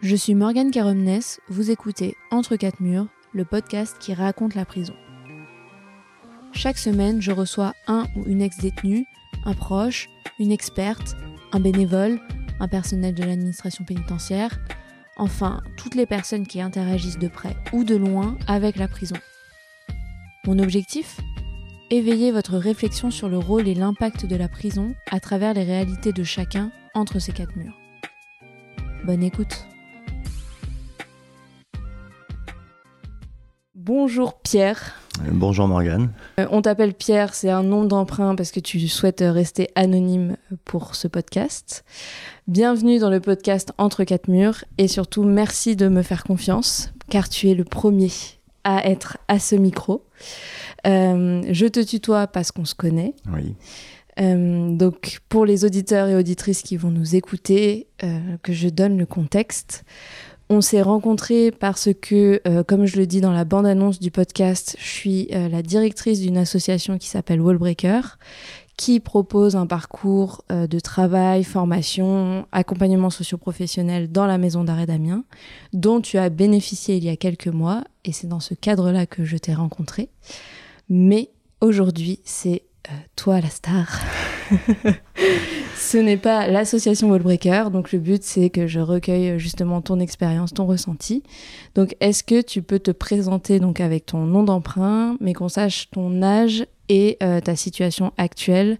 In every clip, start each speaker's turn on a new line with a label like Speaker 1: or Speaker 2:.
Speaker 1: Je suis Morgane Caromnes, vous écoutez Entre quatre murs, le podcast qui raconte la prison. Chaque semaine, je reçois un ou une ex-détenue, un proche, une experte, un bénévole, un personnel de l'administration pénitentiaire, enfin toutes les personnes qui interagissent de près ou de loin avec la prison. Mon objectif? Éveiller votre réflexion sur le rôle et l'impact de la prison à travers les réalités de chacun entre ces quatre murs. Bonne écoute. Bonjour Pierre.
Speaker 2: Bonjour Morgane.
Speaker 1: Euh, on t'appelle Pierre, c'est un nom d'emprunt parce que tu souhaites rester anonyme pour ce podcast. Bienvenue dans le podcast Entre quatre murs et surtout merci de me faire confiance car tu es le premier à être à ce micro. Euh, je te tutoie parce qu'on se connaît.
Speaker 2: Oui.
Speaker 1: Euh, donc pour les auditeurs et auditrices qui vont nous écouter, que je donne le contexte. On s'est rencontrés parce que, euh, comme je le dis dans la bande-annonce du podcast, je suis euh, la directrice d'une association qui s'appelle Wallbreaker, qui propose un parcours euh, de travail, formation, accompagnement socio-professionnel dans la maison d'arrêt d'Amiens, dont tu as bénéficié il y a quelques mois, et c'est dans ce cadre-là que je t'ai rencontré. Mais aujourd'hui, c'est toi la star. Ce n'est pas l'association Wallbreaker, donc le but c'est que je recueille euh, justement ton expérience, ton ressenti. Donc est-ce que tu peux te présenter donc avec ton nom d'emprunt, mais qu'on sache ton âge et euh, ta situation actuelle?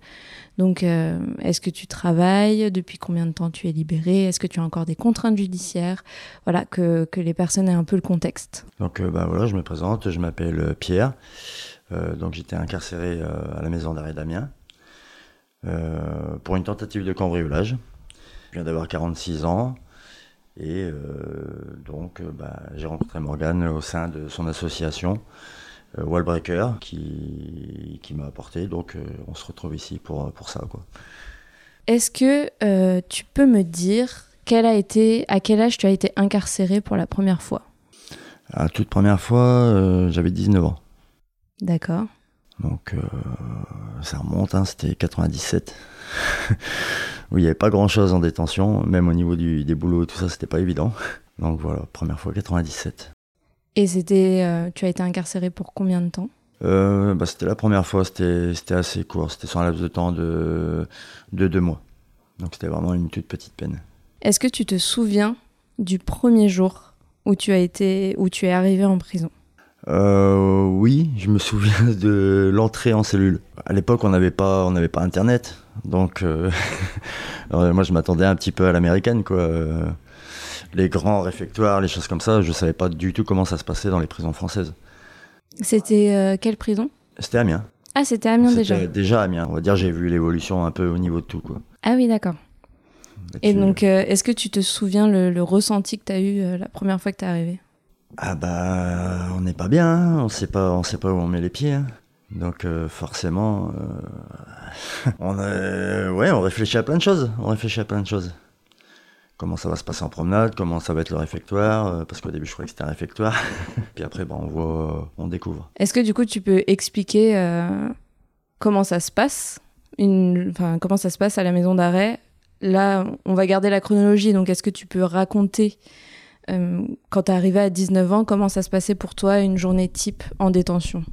Speaker 1: Donc, euh, est-ce que tu travailles? Depuis combien de temps tu es libéré Est-ce que tu as encore des contraintes judiciaires? Voilà, que, les personnes aient un peu le contexte.
Speaker 2: Donc euh, bah, voilà, je me présente, je m'appelle euh, Pierre. Euh, donc j'étais incarcéré euh, à la maison d'arrêt d'Amiens euh, pour une tentative de cambriolage. Je viens d'avoir 46 ans et euh, donc bah, j'ai rencontré Morgane au sein de son association euh, Wallbreaker qui, qui m'a apporté. Donc euh, on se retrouve ici pour, pour ça. Quoi.
Speaker 1: Est-ce que tu peux me dire quel a été, à quel âge tu as été incarcéré pour la première fois?
Speaker 2: La toute première fois, j'avais 19 ans.
Speaker 1: D'accord.
Speaker 2: Donc euh, ça remonte, hein, c'était 97. où il n'y avait pas grand chose en détention, même au niveau du, des boulots et tout ça, c'était pas évident. Donc voilà, première fois 97.
Speaker 1: Et c'était, euh, tu as été incarcéré pour combien de temps?
Speaker 2: Euh, bah, c'était la première fois, c'était c'était assez court, c'était sur un laps de temps de, de deux mois. Donc c'était vraiment une toute petite peine.
Speaker 1: Est-ce que tu te souviens du premier jour où tu as été, où tu es arrivé en prison?
Speaker 2: Euh, oui, je me souviens de l'entrée en cellule. À l'époque, on n'avait pas, on n'avait pas Internet, donc euh, moi je m'attendais un petit peu à l'américaine, quoi. Euh, Les grands réfectoires, les choses comme ça, je savais pas du tout comment ça se passait dans les prisons françaises.
Speaker 1: C'était euh, quelle prison?
Speaker 2: C'était Amiens.
Speaker 1: Ah, c'était Amiens déjà.
Speaker 2: Déjà Amiens. On va dire j'ai vu l'évolution un peu au niveau de tout, quoi.
Speaker 1: Ah oui, d'accord. Et donc, est-ce que tu te souviens le, le ressenti que tu as eu la première fois que tu es arrivé
Speaker 2: Ah bah on n'est pas bien, hein. on sait pas, on sait pas où on met les pieds. hein. Donc euh, forcément, euh, on ouais, on réfléchit à plein de choses. On réfléchit à plein de. Comment ça va se passer en promenade, comment ça va être le réfectoire, euh, parce qu'au début je croyais que c'était un réfectoire. Puis après, bah, on voit, on découvre.
Speaker 1: Est-ce que du coup, tu peux expliquer euh, comment ça se passe comment ça se passe à la maison d'arrêt? Là, on va garder la chronologie, donc est-ce que tu peux raconter euh, quand tu arrivé à 19 ans, comment ça se passait pour toi une journée type en détention?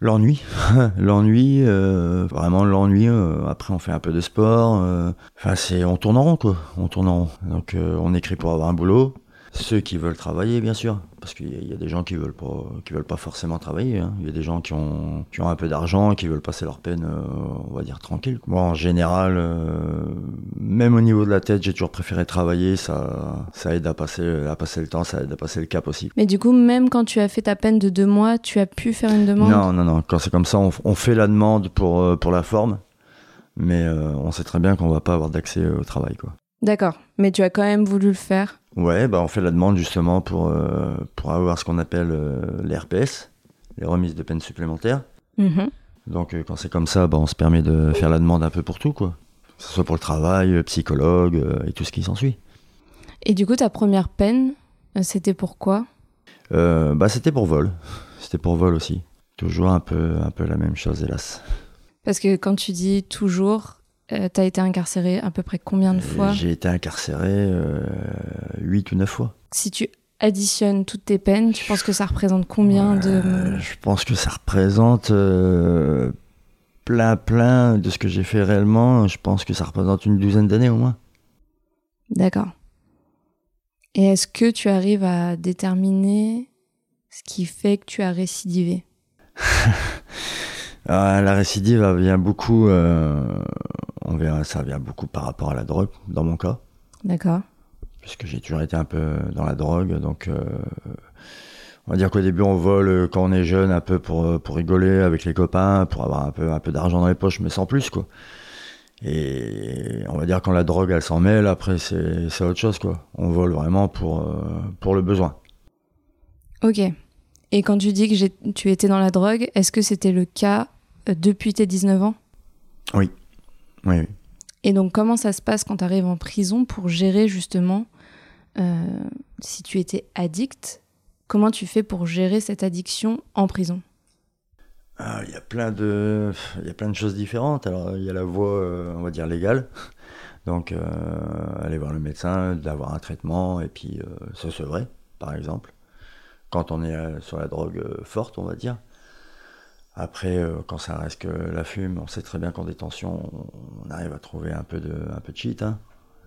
Speaker 2: L'ennui, l'ennui, euh, vraiment l'ennui. euh, après, on fait un peu de sport. Enfin, c'est, on tourne en rond, quoi. On tourne rond. Donc, on écrit pour avoir un boulot. Ceux qui veulent travailler, bien sûr, parce qu'il y, a- il y a des gens qui veulent pas, qui veulent pas forcément travailler. hein. Il y a des gens qui ont, qui ont un peu d'argent qui veulent passer leur peine, euh, on va dire tranquille. Moi, en général, euh, même au niveau de la tête, j'ai toujours préféré travailler. Ça, ça aide à passer, à passer le temps, ça aide à passer le cap aussi.
Speaker 1: Mais du coup, même quand tu as fait ta peine de deux mois, tu as pu faire une demande?
Speaker 2: Non, non, non. Quand c'est comme ça, on, on fait la demande pour, euh, pour la forme, mais euh, on sait très bien qu'on va pas avoir d'accès au travail, quoi.
Speaker 1: D'accord, mais tu as quand même voulu le faire.
Speaker 2: Ouais, bah on fait la demande justement pour, euh, pour avoir ce qu'on appelle euh, les RPS, les remises de peine supplémentaires.
Speaker 1: Mhm.
Speaker 2: Donc euh, quand c'est comme ça, bah, on se permet de faire la demande un peu pour tout, quoi. Que ce soit pour le travail, euh, psychologue et tout ce qui s'ensuit.
Speaker 1: Et du coup, ta première peine, c'était pourquoi
Speaker 2: Euh, bah c'était pour vol. C'était pour vol aussi. Toujours un peu, un peu la même chose, hélas.
Speaker 1: Parce que quand tu dis toujours, euh, tu as été incarcéré à peu près combien de fois
Speaker 2: J'ai été incarcéré 8 ou 9 fois.
Speaker 1: Si tu additionnes toutes tes peines, tu penses que ça représente combien de...
Speaker 2: Je pense que ça représente plein plein de ce que j'ai fait réellement. Je pense que ça représente une douzaine d'années au moins.
Speaker 1: D'accord. Et est-ce que tu arrives à déterminer ce qui fait que tu as récidivé?
Speaker 2: Ah, La récidive vient beaucoup, euh, on verra, ça vient beaucoup par rapport à la drogue, dans mon cas.
Speaker 1: D'accord.
Speaker 2: Puisque j'ai toujours été un peu dans la drogue, donc euh, on va dire qu'au début on vole quand on est jeune un peu pour, pour rigoler avec les copains, pour avoir un peu, un peu d'argent dans les poches, mais sans plus quoi. Et on va dire quand la drogue elle s'en mêle, après c'est autre chose quoi. On vole vraiment pour, euh, pour le besoin.
Speaker 1: Ok. Et quand tu dis que tu étais dans la drogue, est-ce que c'était le cas euh, depuis tes 19 ans?
Speaker 2: Oui. Oui.
Speaker 1: Et donc comment ça se passe quand tu arrives en prison pour gérer justement euh, si tu étais addict Comment tu fais pour gérer cette addiction en prison?
Speaker 2: Ah, il y a plein de, il y a plein de choses différentes. Alors, il y a la voie, euh, on va dire légale. Donc, euh, aller voir le médecin, d'avoir un traitement et puis se sevrer, par exemple. Quand on est sur la drogue forte, on va dire. Après, quand ça reste que la fume, on sait très bien qu'en détention, on arrive à trouver un peu de, un peu de cheat. Hein.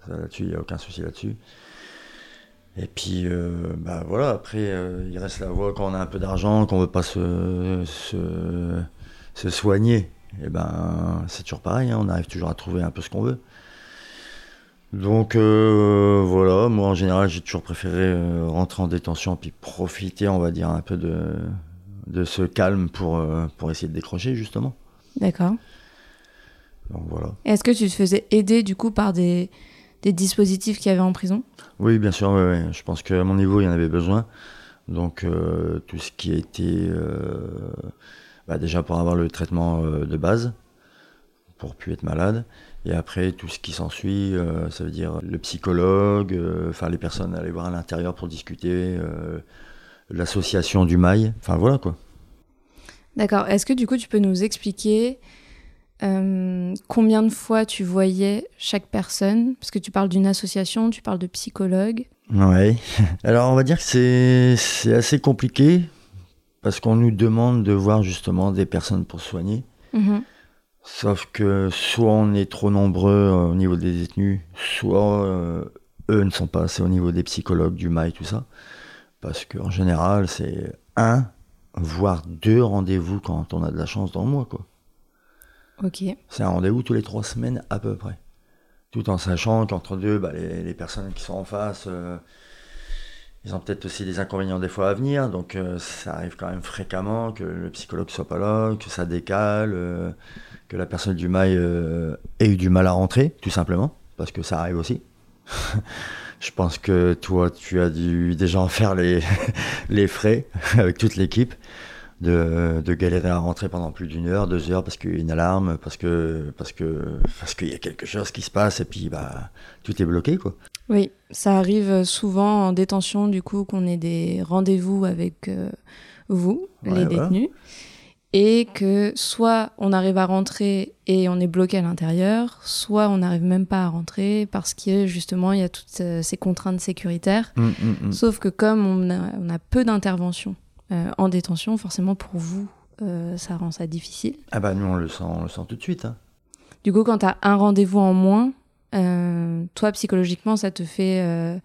Speaker 2: Là-dessus, il n'y a aucun souci là-dessus. Et puis, euh, bah voilà, après, euh, il reste la voie quand on a un peu d'argent, qu'on veut pas se, se, soigner. Et ben, c'est toujours pareil, hein, on arrive toujours à trouver un peu ce qu'on veut. Donc euh, voilà, moi en général, j'ai toujours préféré rentrer en détention puis profiter, on va dire, un peu de, de ce calme pour, pour essayer de décrocher, justement.
Speaker 1: D'accord.
Speaker 2: Donc voilà.
Speaker 1: Est-ce que tu te faisais aider du coup par des, des dispositifs qu'il y avait en prison?
Speaker 2: Oui, bien sûr. Je pense qu'à mon niveau, il y en avait besoin. Donc, euh, tout ce qui a été. Euh, bah, déjà pour avoir le traitement euh, de base, pour plus être malade. Et après, tout ce qui s'ensuit, ça veut dire le psychologue, enfin les personnes aller voir à l'intérieur pour discuter, l'association du mail, enfin voilà quoi.
Speaker 1: D'accord. Est-ce que du coup, tu peux nous expliquer euh, combien de fois tu voyais chaque personne? Parce que tu parles d'une association, tu parles de psychologue.
Speaker 2: Ouais. Alors on va dire que c'est assez compliqué parce qu'on nous demande de voir justement des personnes pour soigner. Mhm. Sauf que soit on est trop nombreux euh, au niveau des détenus, soit euh, eux ne sont pas assez au niveau des psychologues, du MAI, tout ça. Parce qu'en général, c'est un, voire deux rendez-vous quand on a de la chance dans le mois, quoi. C'est un rendez-vous tous les trois semaines à peu près. Tout en sachant qu'entre deux, bah, les, personnes qui sont en face, euh, ils ont peut-être aussi des inconvénients des fois à venir. Donc euh, ça arrive quand même fréquemment que le psychologue soit pas là, que ça décale, euh, que la personne du mail ait eu du mal à rentrer, tout simplement, parce que ça arrive aussi. Je pense que toi, tu as dû déjà en faire les, les frais avec toute l'équipe de, de, galérer à rentrer pendant plus d'une heure, deux heures parce qu'il y a une alarme, parce que parce que parce qu'il y a quelque chose qui se passe et puis bah tout est bloqué quoi.
Speaker 1: Oui, ça arrive souvent en détention du coup qu'on ait des rendez-vous avec euh, vous, les détenus, et que soit on arrive à rentrer et on est bloqué à l'intérieur, soit on n'arrive même pas à rentrer parce que justement il y a toutes euh, ces contraintes sécuritaires. Mmh, mmh, mmh. Sauf que comme on a, on a peu d'interventions euh, en détention, forcément pour vous, euh, ça rend ça difficile.
Speaker 2: Ah bah nous on le sent, on le sent tout de suite. Hein.
Speaker 1: Du coup, quand tu as un rendez-vous en moins, euh, toi psychologiquement, ça te fait...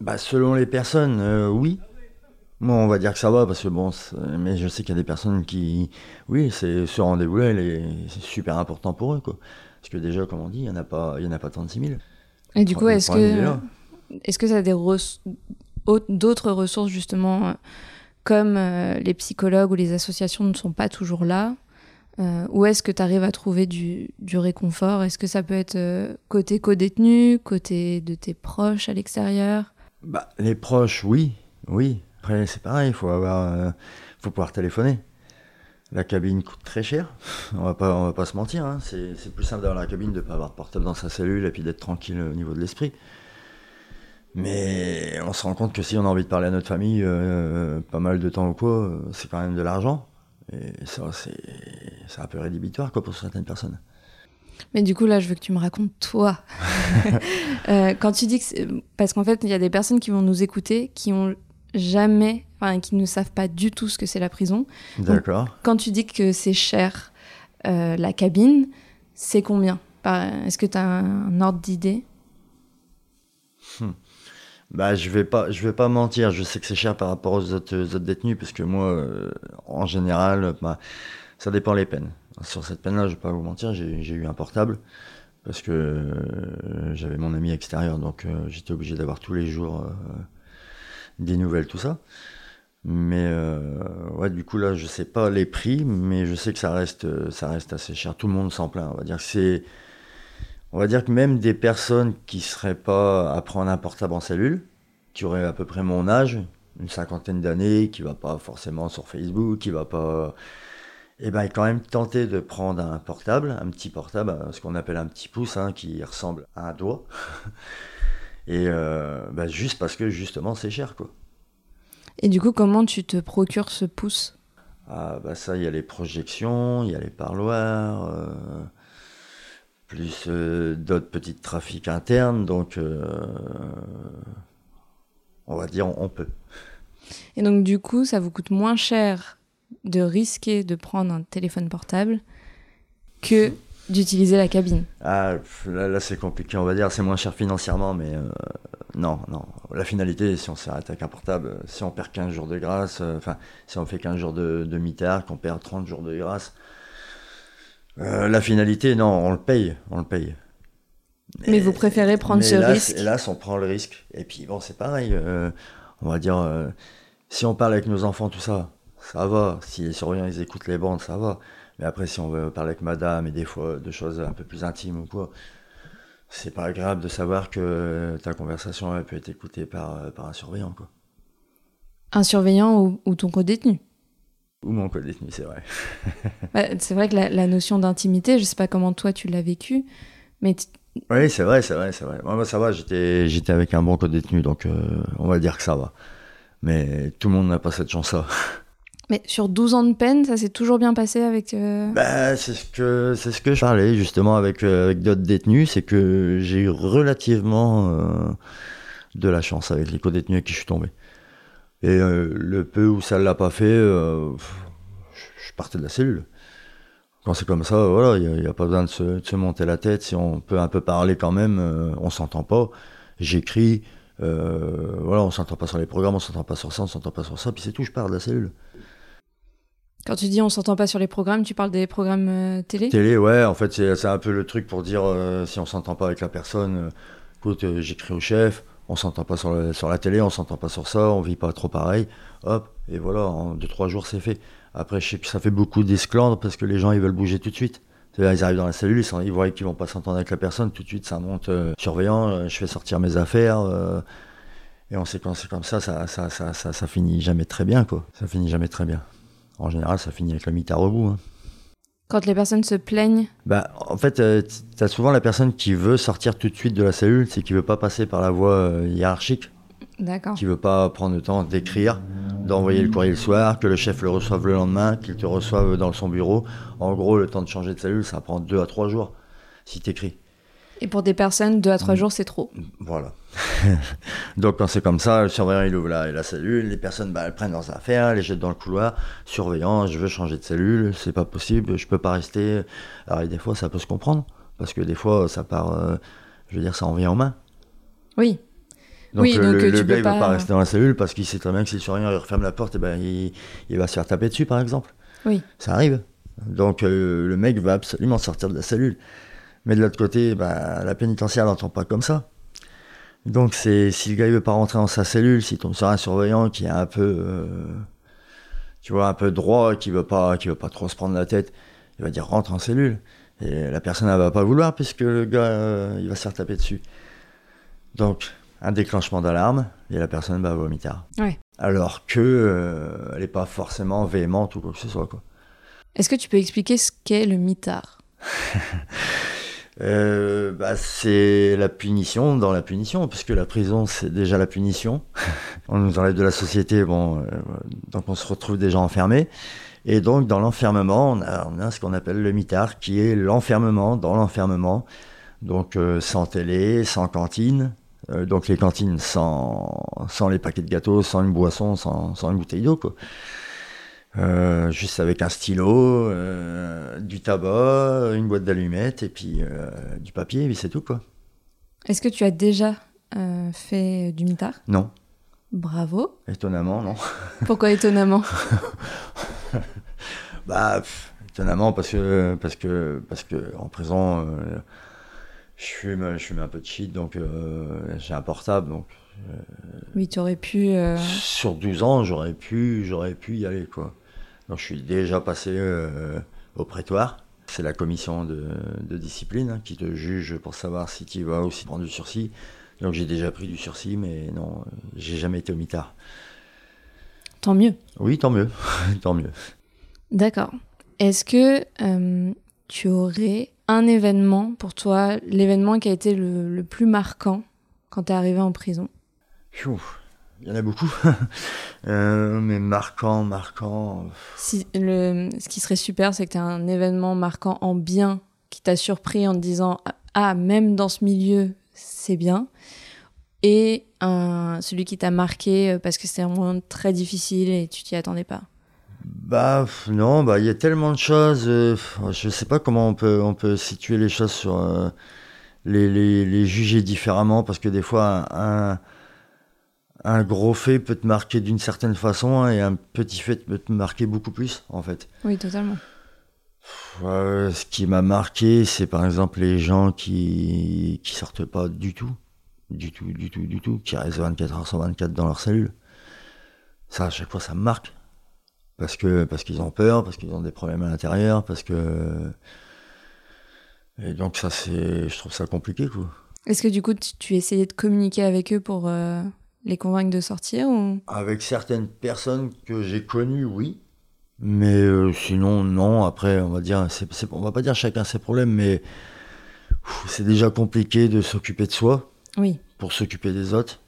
Speaker 2: Bah selon les personnes, oui. Moi, on va dire que ça va parce que bon, mais je sais qu'il y a des personnes qui, oui, c'est ce rendez-vous-là, c'est super important pour eux, quoi. Parce que déjà, comme on dit, il y en a pas, il y en a pas 36 000.
Speaker 1: Et du coup, est-ce que, est-ce que ça a des d'autres ressources justement comme euh, les psychologues ou les associations ne sont pas toujours là, euh, où est-ce que tu arrives à trouver du, réconfort? Est-ce que ça peut être euh, côté co-détenu, côté de tes proches à l'extérieur?
Speaker 2: Bah, Les proches, oui, oui. Après, c'est pareil, il faut, avoir, faut pouvoir téléphoner. La cabine coûte très cher, on va pas, on va pas se mentir. Hein. C'est plus simple d'avoir la cabine, de ne pas avoir de portable dans sa cellule et puis d'être tranquille au niveau de l'esprit. Mais on se rend compte que si on a envie de parler à notre famille euh, pas mal de temps ou quoi, c'est quand même de l'argent. Et ça, c'est un peu rédhibitoire quoi, pour certaines personnes.
Speaker 1: Mais du coup, là, je veux que tu me racontes toi. Euh, quand tu dis que. Parce qu'en fait, il y a des personnes qui vont nous écouter qui ont jamais. Enfin, qui ne savent pas du tout ce que c'est la prison.
Speaker 2: D'accord.
Speaker 1: Quand tu dis que c'est cher, euh, la cabine, c'est combien? Est-ce que tu as un, ordre d'idée?
Speaker 2: Hmm. Bah, je vais pas, je vais pas mentir. Je sais que c'est cher par rapport aux autres, autres détenus, parce que moi, euh, en général, bah, ça dépend les peines. Sur cette peine-là, je vais pas vous mentir, j'ai eu un portable parce que euh, j'avais mon ami extérieur, donc euh, j'étais obligé d'avoir tous les jours des nouvelles, tout ça. Mais ouais, du coup là, je sais pas les prix, mais je sais que ça reste, ça reste assez cher. Tout le monde s'en plaint. On va dire que c'est, on va dire que même des personnes qui seraient pas à prendre un portable en cellule, qui auraient à peu près mon âge, une cinquantaine d'années, qui va pas forcément sur Facebook, qui va pas et eh ben, quand même tenté de prendre un portable, un petit portable, euh, ce qu'on appelle un petit pouce, hein, qui ressemble à un doigt. Et euh, ben, juste parce que justement c'est cher quoi.
Speaker 1: Et du coup, comment tu te procures ce pouce?
Speaker 2: Ah bah ça, il y a les projections, il y a les parloirs, euh, plus d'autres petits trafics internes, donc on va dire on peut.
Speaker 1: Et donc du coup, ça vous coûte moins cher de risquer de prendre un téléphone portable que d'utiliser la cabine.
Speaker 2: Ah, là, c'est compliqué, on va dire. C'est moins cher financièrement, mais euh, non, non. La finalité, si on s'arrête avec un portable, si on perd 15 jours de grâce, euh, enfin, si on fait 15 jours de, de mitard, qu'on perd 30 jours de grâce, euh, la finalité, non, on le paye, on le paye.
Speaker 1: Mais, vous préférez prendre ce risque
Speaker 2: Hélas, on prend le risque. Et puis, bon, c'est pareil. on va dire, si on parle avec nos enfants, tout ça, ça va. Si les surveillants ils écoutent les bandes, ça va. Mais après, si on veut parler avec madame et des fois de choses un peu plus intimes ou quoi, c'est pas agréable de savoir que ta conversation a peut être écoutée par, par un surveillant. Quoi.
Speaker 1: Un surveillant ou, ton co-détenu?
Speaker 2: Ou mon co-détenu, c'est vrai.
Speaker 1: Bah, c'est vrai que la, notion d'intimité, je sais pas comment toi tu l'as vécu, mais.
Speaker 2: Oui, c'est vrai, c'est vrai, c'est vrai. Moi, ça va, j'étais, j'étais avec un bon co-détenu, donc euh, on va dire que ça va. Mais tout le monde n'a pas cette chance-là.
Speaker 1: Mais sur 12 ans de peine, ça s'est toujours bien passé avec. Euh,
Speaker 2: bah, c'est ce que c'est ce que je parlais justement avec, euh, d'autres détenus, c'est que j'ai eu relativement euh, de la chance avec les co-détenus avec qui je suis tombé. Et le peu où ça l'a pas fait, je partais de la cellule. Quand c'est comme ça, voilà, il n'y a, pas besoin de se, de se, monter la tête. Si on peut un peu parler quand même, on s'entend pas. J'écris, voilà, on s'entend pas sur les programmes, on s'entend pas sur ça, on s'entend pas sur ça, puis c'est tout, je pars de la cellule.
Speaker 1: Quand tu dis on s'entend pas sur les programmes, tu parles des programmes euh, télé?
Speaker 2: Télé, ouais, en fait, c'est un peu le truc pour dire euh, si on s'entend pas avec la personne, euh, écoute, j'écris au chef, on s'entend pas sur, la télé, on s'entend pas sur ça, on vit pas trop pareil, hop, et voilà, en 2-3 jours, c'est fait. Après, je sais que ça fait beaucoup d'esclandres parce que les gens, ils veulent bouger tout de suite. Ils arrivent dans la cellule, ils, voient qu'ils vont pas s'entendre avec la personne, tout de suite, ça monte surveillant, je fais sortir mes affaires. et on sait quand c'est comme ça ça ça, ça, ça, ça finit jamais très bien, quoi. Ça finit jamais très bien en général, ça finit avec la mythe à rebout. Hein.
Speaker 1: Quand les personnes se plaignent?
Speaker 2: Bah, En fait, euh, tu as souvent la personne qui veut sortir tout de suite de la cellule, c'est qui veut pas passer par la voie euh, hiérarchique.
Speaker 1: D'accord.
Speaker 2: Qui veut pas prendre le temps d'écrire, d'envoyer le courrier le soir, que le chef le reçoive le lendemain, qu'il te reçoive dans son bureau. En gros, le temps de changer de cellule, ça prend deux à trois jours si tu écris.
Speaker 1: Et pour des personnes, deux à trois mm. jours, c'est trop.
Speaker 2: Voilà. Donc quand c'est comme ça, le surveillant il ouvre la, la cellule, les personnes bah, elles prennent leurs affaires, les jettent dans le couloir. Surveillant, je veux changer de cellule, c'est pas possible, je peux pas rester. Alors des fois ça peut se comprendre, parce que des fois ça part, euh, je veux dire, ça en vient aux mains.
Speaker 1: Oui.
Speaker 2: Donc
Speaker 1: oui,
Speaker 2: le,
Speaker 1: donc,
Speaker 2: le, gars il va pas rester dans la cellule parce qu'il sait très bien que si le surveillant il referme la porte, et eh ben, il, il, va se faire taper dessus par exemple.
Speaker 1: Oui.
Speaker 2: Ça arrive. Donc euh, le mec va absolument sortir de la cellule. Mais de l'autre côté, bah, la pénitentiaire n'entend pas comme ça. Donc c'est si le gars il veut pas rentrer dans sa cellule, s'il tombe sur un surveillant qui est un peu, euh, tu vois, un peu droit, qui veut pas, qui veut pas trop se prendre la tête, il va dire rentre en cellule. Et la personne elle va pas vouloir puisque le gars euh, il va se faire taper dessus. Donc un déclenchement d'alarme et la personne va.
Speaker 1: Ouais.
Speaker 2: Alors que euh, elle est pas forcément véhémente ou quoi que ce soit quoi.
Speaker 1: Est-ce que tu peux expliquer ce qu'est le mitard?
Speaker 2: Euh, bah, c'est la punition dans la punition, puisque la prison, c'est déjà la punition. on nous enlève de la société, bon, euh, donc on se retrouve déjà enfermé. Et donc, dans l'enfermement, on a, on a ce qu'on appelle le mitard, qui est l'enfermement dans l'enfermement. Donc, euh, sans télé, sans cantine. Euh, donc, les cantines sans, sans les paquets de gâteaux, sans une boisson, sans, sans une bouteille d'eau, quoi. Euh, juste avec un stylo, euh, du tabac, une boîte d'allumettes et puis euh, du papier, et puis c'est tout, quoi.
Speaker 1: Est-ce que tu as déjà fait du mitard?
Speaker 2: Non,
Speaker 1: Bravo.
Speaker 2: étonnamment, non.
Speaker 1: Pourquoi étonnamment?
Speaker 2: Bah, pff, étonnamment parce que parce que parce que en euh, je fume, je fume un peu de shit, donc j'ai un portable, donc
Speaker 1: Oui, tu aurais pu. euh,
Speaker 2: sur 12 ans, j'aurais pu j'aurais pu y aller quoi. Donc je suis déjà passé euh, au prétoire. C'est la commission de, de discipline hein, qui te juge pour savoir si tu vas ou si tu prends du sursis. Donc j'ai déjà pris du sursis, mais non, j'ai jamais été au mitard.
Speaker 1: Tant mieux.
Speaker 2: Oui, tant mieux, tant mieux.
Speaker 1: D'accord. Est-ce que euh, tu aurais un événement pour toi, l'événement qui a été le, le plus marquant quand tu es arrivé en prison?
Speaker 2: Il y en a beaucoup. Euh, mais marquant, marquant.
Speaker 1: si, le, Ce qui serait super, c'est que tu as un événement marquant en bien qui t'a surpris en te disant Ah, même dans ce milieu, c'est bien. Et un, celui qui t'a marqué euh, parce que c'était vraiment très difficile et tu t'y attendais pas.
Speaker 2: Bah non, bah il y a tellement de choses. euh, je sais pas comment on peut on peut situer les choses sur euh, les, les, les juger différemment parce que des fois un un gros fait peut te marquer d'une certaine façon et un petit fait peut te marquer beaucoup plus en fait.
Speaker 1: Oui, totalement.
Speaker 2: Euh, ce qui m'a marqué, c'est par exemple les gens qui qui sortent pas du tout, du tout, du tout, du tout, qui restent 24 heures sur 24 dans leur cellule. Ça, à chaque fois, ça me marque. Parce que parce qu'ils ont peur, parce qu'ils ont des problèmes à l'intérieur, parce que et donc ça c'est, je trouve ça compliqué quoi.
Speaker 1: Est-ce que du coup, tu, tu essayais de communiquer avec eux pour euh, les convaincre de sortir ou...
Speaker 2: Avec certaines personnes que j'ai connues, oui. Mais euh, sinon, non. Après, on va dire, on va pas dire chacun ses problèmes, mais c'est déjà compliqué de s'occuper de soi
Speaker 1: Oui.
Speaker 2: pour s'occuper des autres.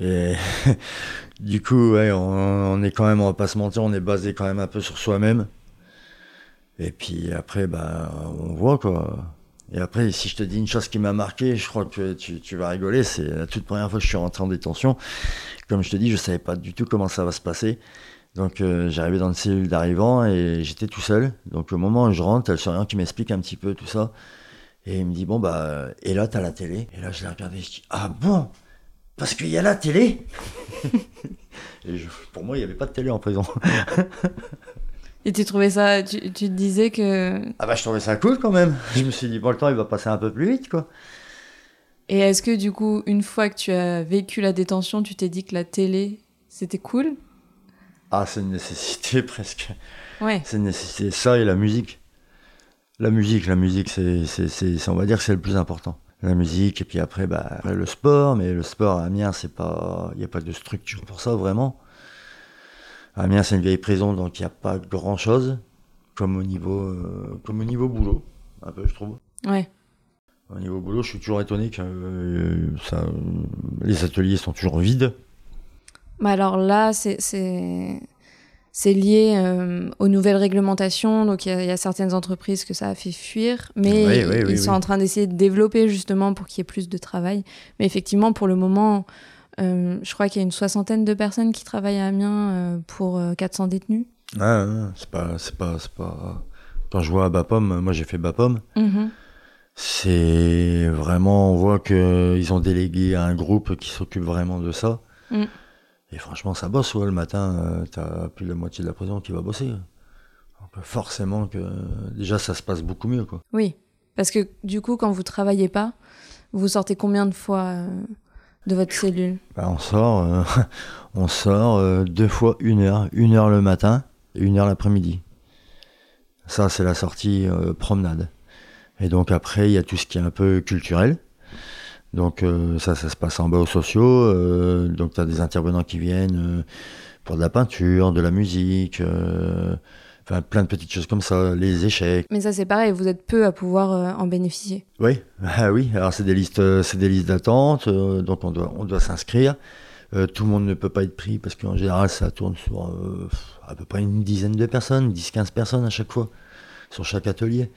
Speaker 2: Et du coup, ouais, on, on est quand même, on va pas se mentir, on est basé quand même un peu sur soi-même. Et puis après, bah, on voit quoi. Et après, si je te dis une chose qui m'a marqué, je crois que tu, vas rigoler, c'est la toute première fois que je suis rentré en détention. Comme je te dis, je savais pas du tout comment ça va se passer. Donc euh, j'arrivais dans une cellule d'arrivant et j'étais tout seul. Donc au moment où je rentre, le surveillant qui m'explique un petit peu tout ça. Et il me dit, bon, bah, et là, t'as la télé. Et là, je l'ai regardé, je dis, ah bon? Parce qu'il y a la télé? Et pour moi, il n'y avait pas de télé en prison.
Speaker 1: Et tu trouvais ça, tu, tu te disais que...
Speaker 2: Ah bah, je trouvais ça cool quand même. Je me suis dit, bon, le temps, il va passer un peu plus vite, quoi.
Speaker 1: Et est-ce que du coup, une fois que tu as vécu la détention, tu t'es dit que la télé, c'était cool?
Speaker 2: Ah, c'est une nécessité presque.
Speaker 1: Ouais.
Speaker 2: C'est une nécessité. Ça et la musique. La musique, la musique, c'est, c'est, c'est, c'est- on va dire que c'est le plus important. La musique, et puis après, bah, après, le sport, mais le sport à Amiens, c'est pas, il n'y a pas de structure pour ça, vraiment. Amiens, c'est une vieille prison, donc il n'y a pas grand chose, comme au niveau, euh, comme au niveau boulot, un peu, je trouve.
Speaker 1: Ouais.
Speaker 2: Au niveau boulot, je suis toujours étonné que euh, ça, euh, les ateliers sont toujours vides.
Speaker 1: Bah alors là, c'est lié euh, aux nouvelles réglementations. Donc il y, a- il y a certaines entreprises que ça a fait fuir, mais
Speaker 2: Oui,
Speaker 1: ils,
Speaker 2: oui,
Speaker 1: sont en train d'essayer de développer justement pour qu'il y ait plus de travail. Mais effectivement, pour le moment, je crois qu'il y a une soixantaine de personnes qui travaillent à Amiens euh, pour euh, 400 détenus.
Speaker 2: Ah, c'est pas, c'est pas, c'est pas. Quand je vois à Bapom, moi j'ai fait Bapom.
Speaker 1: Mhm.
Speaker 2: C'est vraiment, on voit qu'ils ont délégué à un groupe qui s'occupe vraiment de ça.
Speaker 1: Mm.
Speaker 2: Et franchement, ça bosse, ouais, le matin, euh, t'as plus de la moitié de la prison qui va bosser. Donc, forcément que déjà ça se passe beaucoup mieux, quoi.
Speaker 1: Oui, parce que du coup, quand vous travaillez pas, vous sortez combien de fois euh, de votre cellule?
Speaker 2: Bah, on sort, euh, euh, deux fois une heure, une heure le matin et une heure l'après-midi. Ça, c'est la sortie euh, promenade. Et donc après, il y a tout ce qui est un peu culturel. Donc ça, ça se passe en bas aux sociaux. donc tu as des intervenants qui viennent pour de la peinture, de la musique, enfin plein de petites choses comme ça, les échecs.
Speaker 1: Mais ça, c'est pareil, vous êtes peu à pouvoir euh, en bénéficier.
Speaker 2: Oui, ah oui. Alors c'est des listes, euh, c'est des listes d'attente, euh, donc on doit, on doit s'inscrire. Tout le monde ne peut pas être pris parce qu'en général, ça tourne sur à peu près une dizaine de personnes, 10-15 personnes à chaque fois, sur chaque atelier.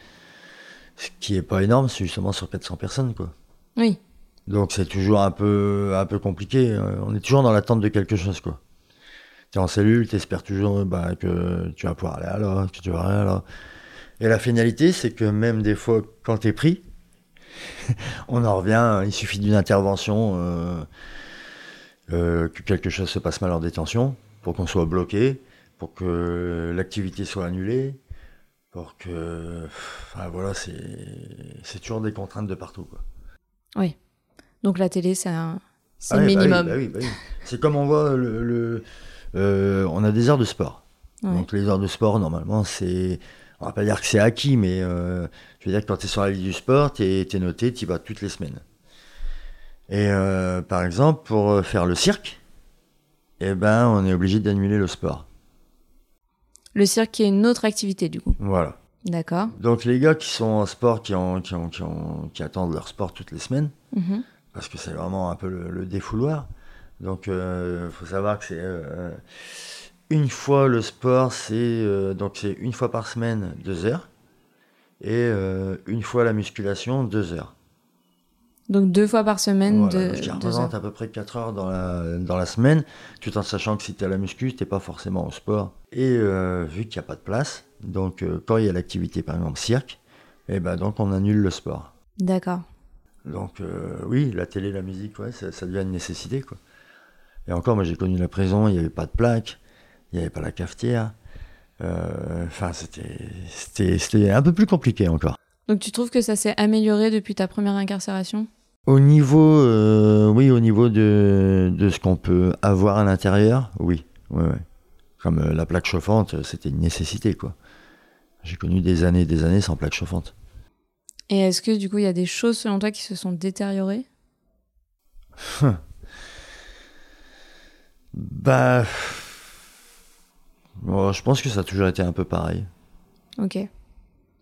Speaker 2: Ce qui est pas énorme, c'est justement sur 400 personnes, quoi.
Speaker 1: Oui.
Speaker 2: Donc c'est toujours un peu, un peu compliqué. On est toujours dans l'attente de quelque chose, quoi. T'es en cellule, t'espères toujours bah, que tu vas pouvoir aller là, que tu vas aller là. Et la finalité, c'est que même des fois, quand t'es pris, on en revient, il suffit d'une intervention, euh, euh, que quelque chose se passe mal en détention, pour qu'on soit bloqué, pour que l'activité soit annulée, pour que... Enfin voilà, c'est c'est toujours des contraintes de partout, quoi.
Speaker 1: Donc la télé, c'est un c'est
Speaker 2: Ah
Speaker 1: le
Speaker 2: bah oui,
Speaker 1: minimum.
Speaker 2: bah oui, bah oui. C'est comme on voit le. le- euh, on a des heures de sport.
Speaker 1: Ouais.
Speaker 2: Donc les heures de sport, normalement, c'est. On va pas dire que c'est acquis, mais euh, je veux dire que quand tu es sur la liste du sport, tu es, noté, tu y vas toutes les semaines. Et euh, par exemple, pour faire le cirque, eh ben, on est obligé d'annuler le sport.
Speaker 1: Le cirque qui est une autre activité, du coup.
Speaker 2: Voilà.
Speaker 1: D'accord.
Speaker 2: Donc les gars qui sont en sport, qui, ont, qui, ont, qui, ont- qui attendent leur sport toutes les semaines,
Speaker 1: Mhm.
Speaker 2: parce que c'est vraiment un peu le, le défouloir. Donc, il faut savoir que c'est euh, une fois le sport, c'est euh, donc c'est une fois par semaine deux heures, et euh, une fois la musculation deux heures.
Speaker 1: Donc deux fois par semaine,
Speaker 2: Voilà,
Speaker 1: de,
Speaker 2: donc, ce qui
Speaker 1: deux
Speaker 2: représente
Speaker 1: heures.
Speaker 2: à peu près 4 heures dans la, dans la semaine, tout en sachant que si tu es à la muscu, tu pas forcément au sport. Et euh, vu qu'il n'y a pas de place, donc euh, quand il y a l'activité, par exemple cirque, et ben donc on annule le sport.
Speaker 1: D'accord.
Speaker 2: Donc euh, oui, la télé, la musique, ouais, ça, ça devient une nécessité. Quoi. Et encore, moi j'ai connu la prison, il n'y avait pas de plaque, il n'y avait pas la cafetière. Euh, Enfin, c'était c'était- un peu plus compliqué encore.
Speaker 1: Donc tu trouves que ça s'est amélioré depuis ta première incarcération?
Speaker 2: Au niveau, euh, oui, au niveau de, de ce qu'on peut avoir à l'intérieur, oui, ouais, ouais. Comme euh, la plaque chauffante, euh, c'était une nécessité, quoi. J'ai connu des années et des années sans plaque chauffante.
Speaker 1: Et est-ce que du coup il y a des choses selon toi qui se sont détériorées?
Speaker 2: Bah, bon, je pense que ça a toujours été un peu pareil.
Speaker 1: Ok.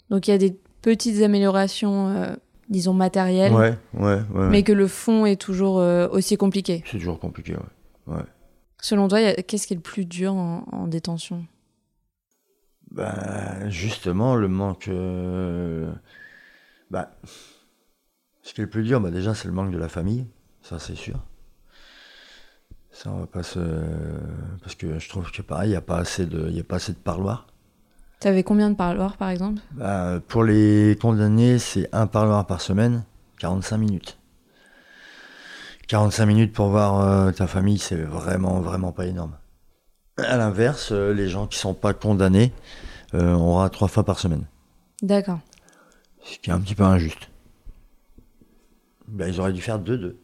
Speaker 1: Donc il y a des petites améliorations, euh, disons matérielles,
Speaker 2: Ouais, ouais, ouais.
Speaker 1: mais que le fond est toujours euh, aussi compliqué.
Speaker 2: C'est toujours compliqué, ouais.
Speaker 1: Selon toi, a- qu'est-ce qui est le plus dur en, en détention?
Speaker 2: Bah, justement, le manque. euh, Bah, ce qui est le plus dur, bah, déjà, c'est le manque de la famille. Ça, c'est sûr. Ça, on va pas se. Parce que je trouve que, pareil, il n'y a, pas assez de- il y a pas assez de parloirs.
Speaker 1: T'avais combien de parloirs par exemple?
Speaker 2: Bah, pour les condamnés, c'est un parloir par semaine, 45 minutes. 45 minutes pour voir euh, ta famille, c'est vraiment, vraiment pas énorme. À l'inverse, euh, les gens qui sont pas condamnés, euh, on aura trois fois par semaine.
Speaker 1: D'accord.
Speaker 2: Ce qui est un petit peu injuste. Ben, ils auraient dû faire deux, deux.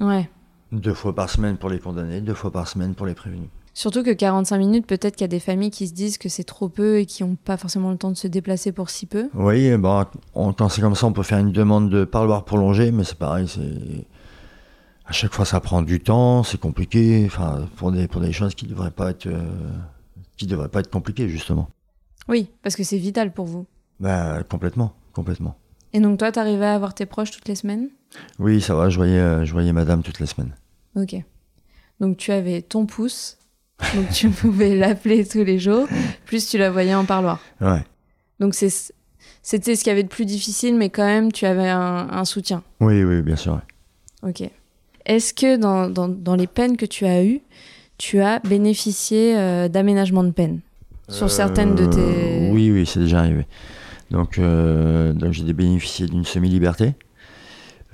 Speaker 1: Ouais.
Speaker 2: Deux fois par semaine pour les condamnés, deux fois par semaine pour les prévenus.
Speaker 1: Surtout que 45 minutes, peut-être qu'il y a des familles qui se disent que c'est trop peu et qui n'ont pas forcément le temps de se déplacer pour si peu.
Speaker 2: Oui, bon, on- quand c'est comme ça, on peut faire une demande de parloir prolongé, mais c'est pareil, c'est. À chaque fois, ça prend du temps, c'est compliqué, enfin, pour des, pour des choses qui devraient pas être. euh, qui devraient pas être compliquées, justement.
Speaker 1: Oui, parce que c'est vital pour vous.
Speaker 2: Ben, complètement, complètement.
Speaker 1: Et donc toi, t'arrivais à voir tes proches toutes les semaines?
Speaker 2: Oui, ça va, je voyais, euh, je voyais madame toutes les semaines.
Speaker 1: Ok. Donc tu avais ton pouce, donc tu pouvais l'appeler tous les jours, plus tu la voyais en parloir.
Speaker 2: Ouais.
Speaker 1: Donc c'est- c'était ce qu'il y avait de plus difficile, mais quand même, tu avais un, un soutien.
Speaker 2: Oui, oui, bien sûr. ouais.
Speaker 1: Ok. Est-ce que dans, dans, dans les peines que tu as eues, tu as bénéficié euh, d'aménagement de peine? Sur certaines de tes...
Speaker 2: Euh, Oui, oui, c'est déjà arrivé. Donc, euh, donc j'ai bénéficié d'une semi-liberté.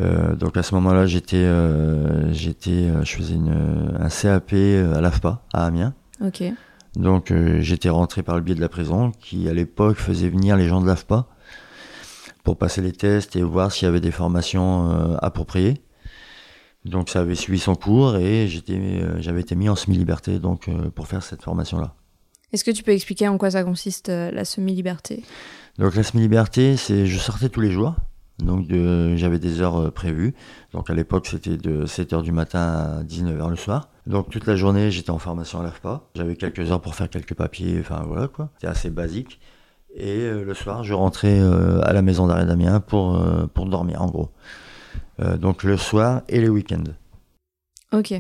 Speaker 2: Euh, donc à ce moment-là, j'étais, euh, j'étais, euh, je faisais une, un CAP à l'AFPA à Amiens.
Speaker 1: Ok.
Speaker 2: Donc euh, j'étais rentré par le biais de la prison, qui à l'époque faisait venir les gens de l'AFPA pour passer les tests et voir s'il y avait des formations appropriées. Donc ça avait suivi son cours et j'étais, j'avais été mis en semi-liberté donc pour faire cette formation-là.
Speaker 1: Est-ce que tu peux expliquer en quoi ça consiste, la semi-liberté?
Speaker 2: Donc la semi-liberté, c'est je sortais tous les jours. Donc de- j'avais des heures euh, prévues. Donc à l'époque, c'était de 7h du matin à 19h le soir. Donc toute la journée, j'étais en formation à l'AFPA. J'avais quelques heures pour faire quelques papiers, enfin voilà quoi. C'était assez basique. Et euh, le soir, je rentrais euh, à la maison d'arrêt d'Amiens pour, euh, pour dormir en gros. Euh, donc le soir et les week-ends.
Speaker 1: Ok.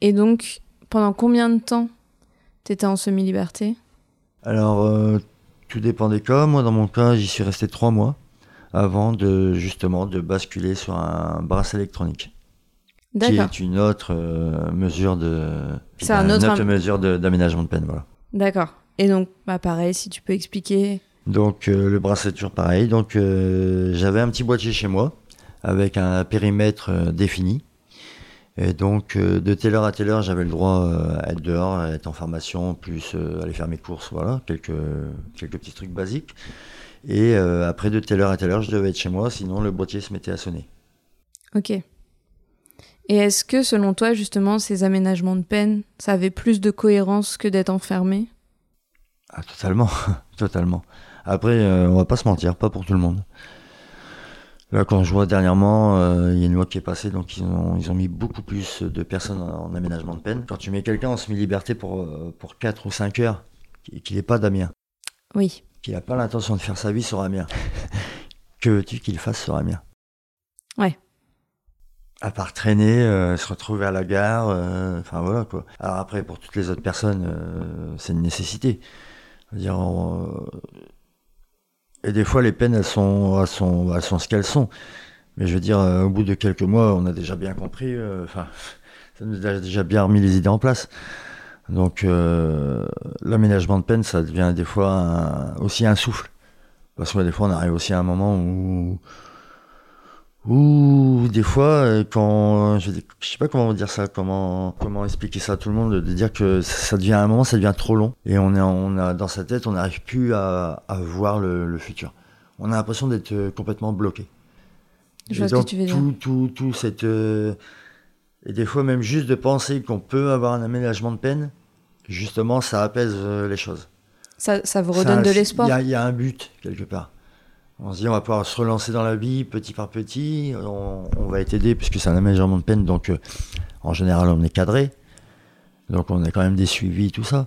Speaker 1: Et donc, pendant combien de temps t'étais en semi-liberté?
Speaker 2: Alors, euh, tout dépend des cas. Moi, dans mon cas, j'y suis resté trois mois avant de justement de basculer sur un bracelet électronique, qui
Speaker 1: D'accord.
Speaker 2: est une autre euh, mesure de,
Speaker 1: C'est un
Speaker 2: une
Speaker 1: autre
Speaker 2: mesure d'aménagement de peine. Voilà.
Speaker 1: D'accord. Et donc, bah pareil, si tu peux expliquer.
Speaker 2: Donc euh, le bracelet toujours pareil. Donc euh, j'avais un petit boîtier chez moi avec un périmètre euh, défini. Et donc euh, de telle heure à telle heure, j'avais le droit euh, à être dehors, à être en formation, plus euh, aller faire mes courses, voilà, quelques, quelques petits trucs basiques. Et euh, après de telle heure à telle heure, je devais être chez moi, sinon le boîtier se mettait à sonner.
Speaker 1: Ok. Et est-ce que, selon toi, justement, ces aménagements de peine, ça avait plus de cohérence que d'être enfermé?
Speaker 2: Ah, totalement, totalement. Après, euh, on va pas se mentir, pas pour tout le monde. Là, quand je vois dernièrement, euh, il y a une loi qui est passée, donc ils ont, ils ont mis beaucoup plus de personnes en, en aménagement de peine. Quand tu mets quelqu'un en semi-liberté pour, euh, pour 4 ou 5 heures, qu'il n'est pas d'Amiens,
Speaker 1: Oui.
Speaker 2: Qu'il n'a pas l'intention de faire sa vie sur Amiens, que veux-tu qu'il fasse sur Amiens?
Speaker 1: Ouais.
Speaker 2: À part traîner, euh, se retrouver à la gare, euh, enfin voilà quoi. Alors après, pour toutes les autres personnes, euh, c'est une nécessité. Dire, on- et des fois, les peines, elles sont, elles sont, elles sont ce qu'elles sont. Mais je veux dire, au bout de quelques mois, on a déjà bien compris, enfin, ça nous a déjà bien remis les idées en place. Donc, euh, l'aménagement de peine, ça devient des fois un- aussi un souffle. Parce que des fois, on arrive aussi à un moment où, où des fois, euh, quand, je, je sais pas comment dire ça, comment, comment expliquer ça à tout le monde, de dire que ça devient à un moment, ça devient trop long. Et on est, on a, dans sa tête, on n'arrive plus à, à voir le, le futur. On a l'impression d'être euh, complètement bloqué.
Speaker 1: Je vois ce que tu veux dire.
Speaker 2: tout, tout, tout cette, euh, et des fois même juste de penser qu'on peut avoir un aménagement de peine, justement, ça apaise euh, les choses.
Speaker 1: Ça, ça vous
Speaker 2: Ça,
Speaker 1: redonne de
Speaker 2: Il
Speaker 1: l'espoir?
Speaker 2: y, il y a un but quelque part. On se dit on va pouvoir se relancer dans la vie petit par petit. On, on va être aidé puisque c'est un aménagement de peine, donc euh, en général on est cadré. Donc on a quand même des suivis, tout ça.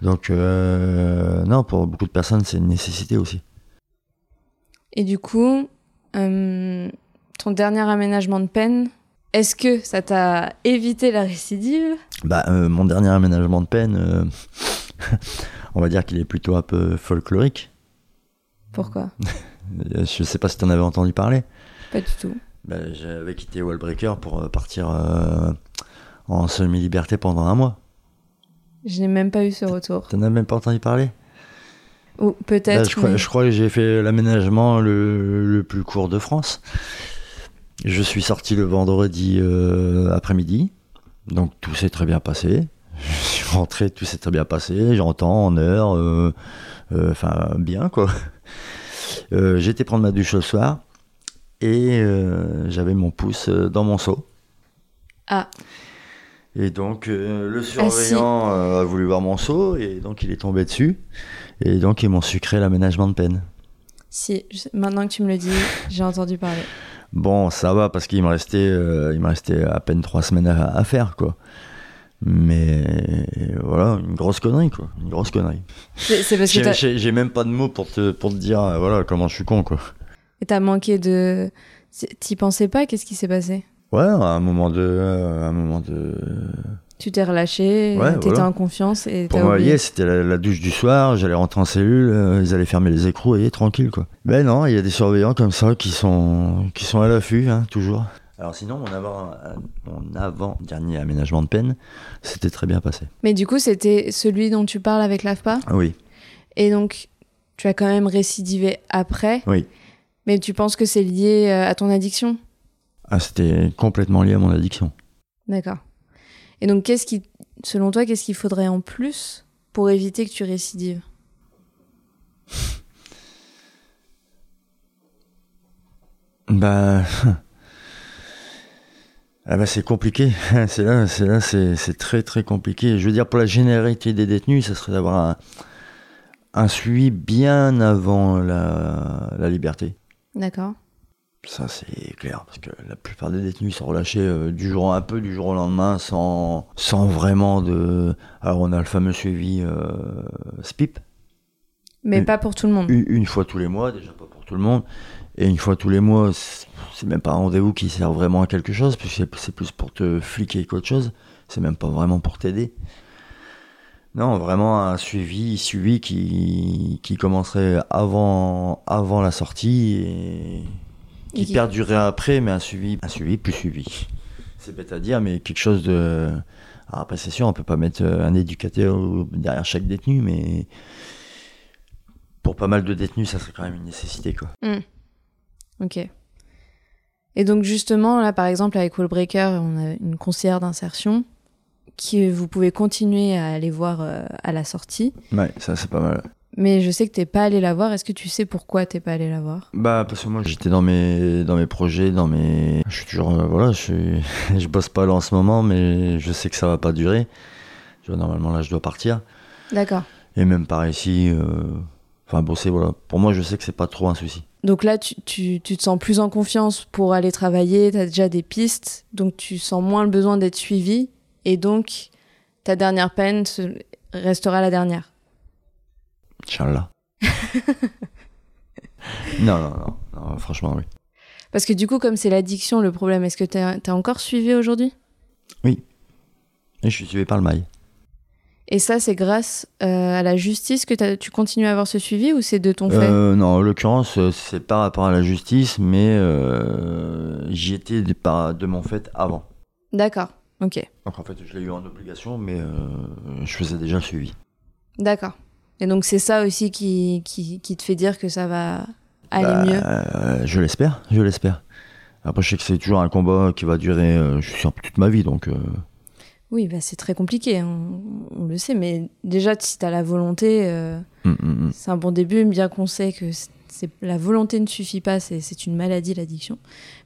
Speaker 2: Donc euh, non, pour beaucoup de personnes c'est une nécessité aussi.
Speaker 1: Et du coup, euh, ton dernier aménagement de peine, est-ce que ça t'a évité la récidive?
Speaker 2: Bah, euh, mon dernier aménagement de peine, euh, on va dire qu'il est plutôt un peu folklorique.
Speaker 1: Pourquoi?
Speaker 2: Euh, Je sais pas si tu en avais entendu parler.
Speaker 1: Pas du tout.
Speaker 2: Bah, J'avais quitté Wallbreaker pour partir euh, en semi-liberté pendant un mois.
Speaker 1: Je n'ai même pas eu ce retour.
Speaker 2: T'en as même pas entendu parler?
Speaker 1: Ou
Speaker 2: Bah,
Speaker 1: peut-être.
Speaker 2: je,
Speaker 1: mais-
Speaker 2: je crois que j'ai fait l'aménagement le, le plus court de France. Je suis sorti le vendredi euh, après-midi, donc tout s'est très bien passé. Je suis rentré, tout s'est très bien passé, j'entends en heure, euh, euh, enfin bien quoi. J'étais prendre ma douche le soir et j'avais mon pouce dans mon seau.
Speaker 1: Ah,
Speaker 2: Et donc euh, le surveillant euh, a voulu voir mon seau et donc il est tombé dessus. Et donc ils m'ont sucré l'aménagement de peine.
Speaker 1: si, je maintenant que tu me le dis, j'ai entendu parler.
Speaker 2: Bon, ça va parce qu'il me restait, euh, il me restait à peine trois semaines à, à faire, quoi. Mais voilà, une grosse connerie, quoi. Une grosse connerie.
Speaker 1: C'est parce que
Speaker 2: J'ai- même pas de mots pour te, pour te dire, euh, voilà, comment je suis con, quoi.
Speaker 1: et t'as manqué de. T'y pensais pas? Qu'est-ce qui s'est passé?
Speaker 2: Ouais, à un moment de, euh, à un moment de.
Speaker 1: Tu t'es relâché,
Speaker 2: Ouais,
Speaker 1: t'étais
Speaker 2: voilà.
Speaker 1: en confiance et
Speaker 2: Pour moi, yes, c'était la, la douche du soir. J'allais rentrer en cellule, euh, ils allaient fermer les écrous et tranquille, quoi. Ben non, il y a des surveillants comme ça qui sont, qui sont à l'affût, hein, toujours. Alors sinon, mon avant, euh, mon avant dernier aménagement de peine, c'était très bien passé.
Speaker 1: Mais du coup, c'était celui dont tu parles avec l'AFPA?
Speaker 2: Oui,
Speaker 1: Et donc, tu as quand même récidivé après?
Speaker 2: oui.
Speaker 1: Mais tu penses que c'est lié euh, à ton addiction?
Speaker 2: Ah, c'était complètement lié à mon addiction.
Speaker 1: D'accord. Et donc, qu'est-ce qui, selon toi, qu'est-ce qu'il faudrait en plus pour éviter que tu récidives?
Speaker 2: Bah, ah bah c'est compliqué. C'est là, c'est là, c'est c'est très très compliqué. Je veux dire, pour la généralité des détenus, ça serait d'avoir un, un suivi bien avant la, la liberté.
Speaker 1: D'accord.
Speaker 2: Ça, c'est clair, parce que la plupart des détenus sont relâchés euh, du jour un peu du jour au lendemain, sans, sans vraiment de. Alors, on a le fameux suivi euh, SPIP,
Speaker 1: Mais pas pour tout le monde.
Speaker 2: une, une fois tous les mois, déjà pas pour tout le monde, et une fois tous les mois, c'est même pas un rendez-vous qui sert vraiment à quelque chose, puisque c'est- c'est plus pour te fliquer qu'autre chose. c'est même pas vraiment pour t'aider. Non, vraiment un suivi, suivi qui, qui commencerait avant, avant la sortie et qui,
Speaker 1: qui-
Speaker 2: perdurerait après, mais un suivi, un suivi plus suivi. C'est bête à dire, mais quelque chose de. Alors après, c'est sûr, on peut pas mettre euh, un éducateur derrière chaque détenu, mais pour pas mal de détenus, ça serait quand même une nécessité, quoi.
Speaker 1: Ok. Et donc justement, là par exemple avec Wallbreaker, on a une conseillère d'insertion qui vous pouvez continuer à aller voir euh, à la sortie.
Speaker 2: Ouais, ça c'est pas mal.
Speaker 1: Mais je sais que t'es pas allé la voir. Est-ce que tu sais pourquoi t'es pas allé la voir?
Speaker 2: Bah parce que moi j'étais dans mes dans mes projets, dans mes je suis toujours euh, voilà, je suis je bosse pas là en ce moment mais je sais que ça va pas durer. Tu vois, normalement là je dois partir
Speaker 1: D'accord.
Speaker 2: et même par ici euh, enfin bosser voilà. Pour moi je sais que c'est pas trop un souci.
Speaker 1: Donc là, tu, tu, tu te sens plus en confiance pour aller travailler, tu as déjà des pistes, donc tu sens moins le besoin d'être suivi, et donc ta dernière peine restera la dernière.
Speaker 2: Inch'Allah. non, non, non, non, franchement oui.
Speaker 1: Parce que du coup, comme c'est l'addiction le problème, est-ce que tu es encore suivi aujourd'hui?
Speaker 2: Et je suis suivi par le mail.
Speaker 1: Et ça, c'est grâce euh, à la justice que tu continues à avoir ce suivi ou c'est de ton fait?
Speaker 2: Euh, non, en l'occurrence, euh, c'est par rapport à la justice, mais euh, j'y étais de, de mon fait avant.
Speaker 1: D'accord, ok,
Speaker 2: Donc en fait, je l'ai eu en obligation, mais je faisais déjà le suivi.
Speaker 1: d'accord. Et donc c'est ça aussi qui, qui, qui te fait dire que ça va aller
Speaker 2: Bah,
Speaker 1: mieux
Speaker 2: euh, Je l'espère, je l'espère. Après, je sais que c'est toujours un combat qui va durer, euh, je suis sûr, toute ma vie, donc... euh,
Speaker 1: Oui, bah, c'est très compliqué, on, on le sait, mais déjà, si tu as la volonté,
Speaker 2: hum, hum, hum.
Speaker 1: c'est un bon début, bien qu'on sait que la volonté ne suffit pas, c'est, une maladie, l'addiction.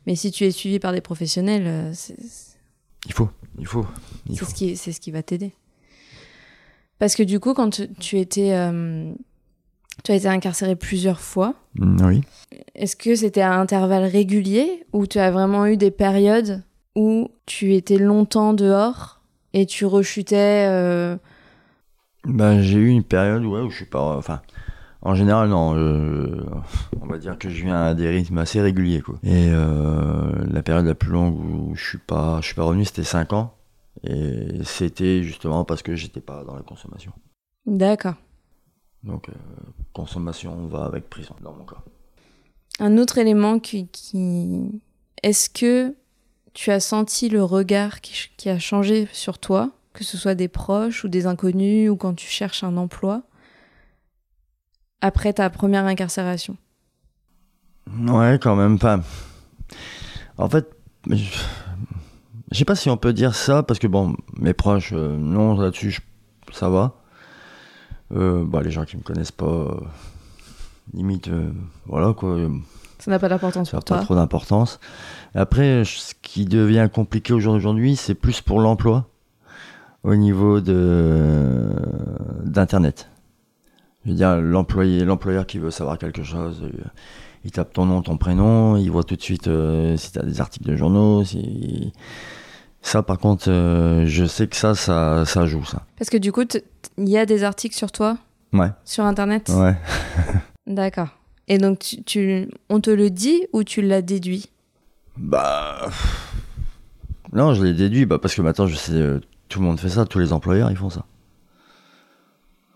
Speaker 1: Mais si tu es suivi par des professionnels, c'est,
Speaker 2: Il faut, il faut,
Speaker 1: ce, c'est ce qui va t'aider. Parce que du coup, quand tu, tu étais, euh, tu as été incarcéré plusieurs fois,
Speaker 2: Hum, oui.
Speaker 1: est-ce que c'était à intervalles réguliers ou tu as vraiment eu des périodes où tu étais longtemps dehors et tu rechutais euh,
Speaker 2: Ben, j'ai eu une période ouais, où je suis pas... Enfin, en général, non. on va dire que je viens à des rythmes assez réguliers, quoi. Et euh, la période la plus longue où je suis pas, je suis pas revenu, c'était 5 ans. Et c'était justement parce que j'étais pas dans la consommation.
Speaker 1: D'accord.
Speaker 2: Donc, euh, consommation va avec prison, dans mon cas.
Speaker 1: Un autre élément qui... qui... Est-ce que tu as senti le regard qui, qui a changé sur toi, que ce soit des proches ou des inconnus ou quand tu cherches un emploi, après ta première incarcération?
Speaker 2: Ouais, quand même pas. En fait, je je sais pas si on peut dire ça parce que bon, mes proches, euh, non, là-dessus, je- ça va. Euh, bah, les gens qui me connaissent pas, euh, limite, voilà quoi,
Speaker 1: Ça n'a pas d'importance
Speaker 2: ça n'a pas trop d'importance. Après, ce qui devient compliqué aujourd'hui, c'est plus pour l'emploi au niveau de d'internet. Je veux dire, l'employé, l'employeur qui veut savoir quelque chose, il tape ton nom, ton prénom, il voit tout de suite si tu as des articles de journaux. Si... Ça, par contre, euh, je sais que ça, ça, ça joue, ça.
Speaker 1: Parce que du coup, il y a des articles sur toi
Speaker 2: Ouais,
Speaker 1: sur Internet
Speaker 2: ouais.
Speaker 1: D'accord. Et donc, tu, tu- on te le dit ou tu l'as déduit?
Speaker 2: Bah. Non, je l'ai déduit, bah, parce que maintenant, je sais, euh, tout le monde fait ça, tous les employeurs, ils font ça.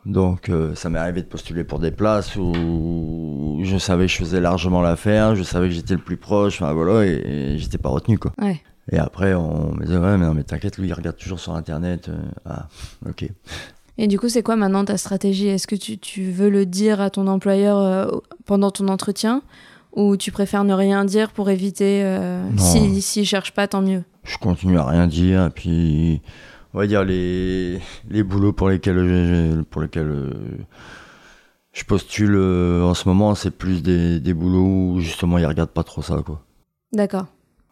Speaker 2: Donc, euh, ça m'est arrivé de postuler pour des places où je savais que je faisais largement l'affaire, je savais que j'étais le plus proche, enfin voilà, et, et j'étais pas retenu, quoi.
Speaker 1: Ouais.
Speaker 2: Et après, on me disait, ouais, mais non, mais t'inquiète, lui, il regarde toujours sur Internet. euh, ah, ok.
Speaker 1: Et du coup, c'est quoi maintenant ta stratégie? Est-ce que tu, tu veux le dire à ton employeur euh, pendant ton entretien? Ou tu préfères ne rien dire pour éviter euh,
Speaker 2: Non.
Speaker 1: si s'il cherche pas, tant mieux?
Speaker 2: Je continue à rien dire, et puis, on va dire, les, les boulots pour lesquels pour lesquels, euh, je postule en ce moment, c'est plus des, des boulots où, justement, ils regardent pas trop ça, quoi.
Speaker 1: D'accord.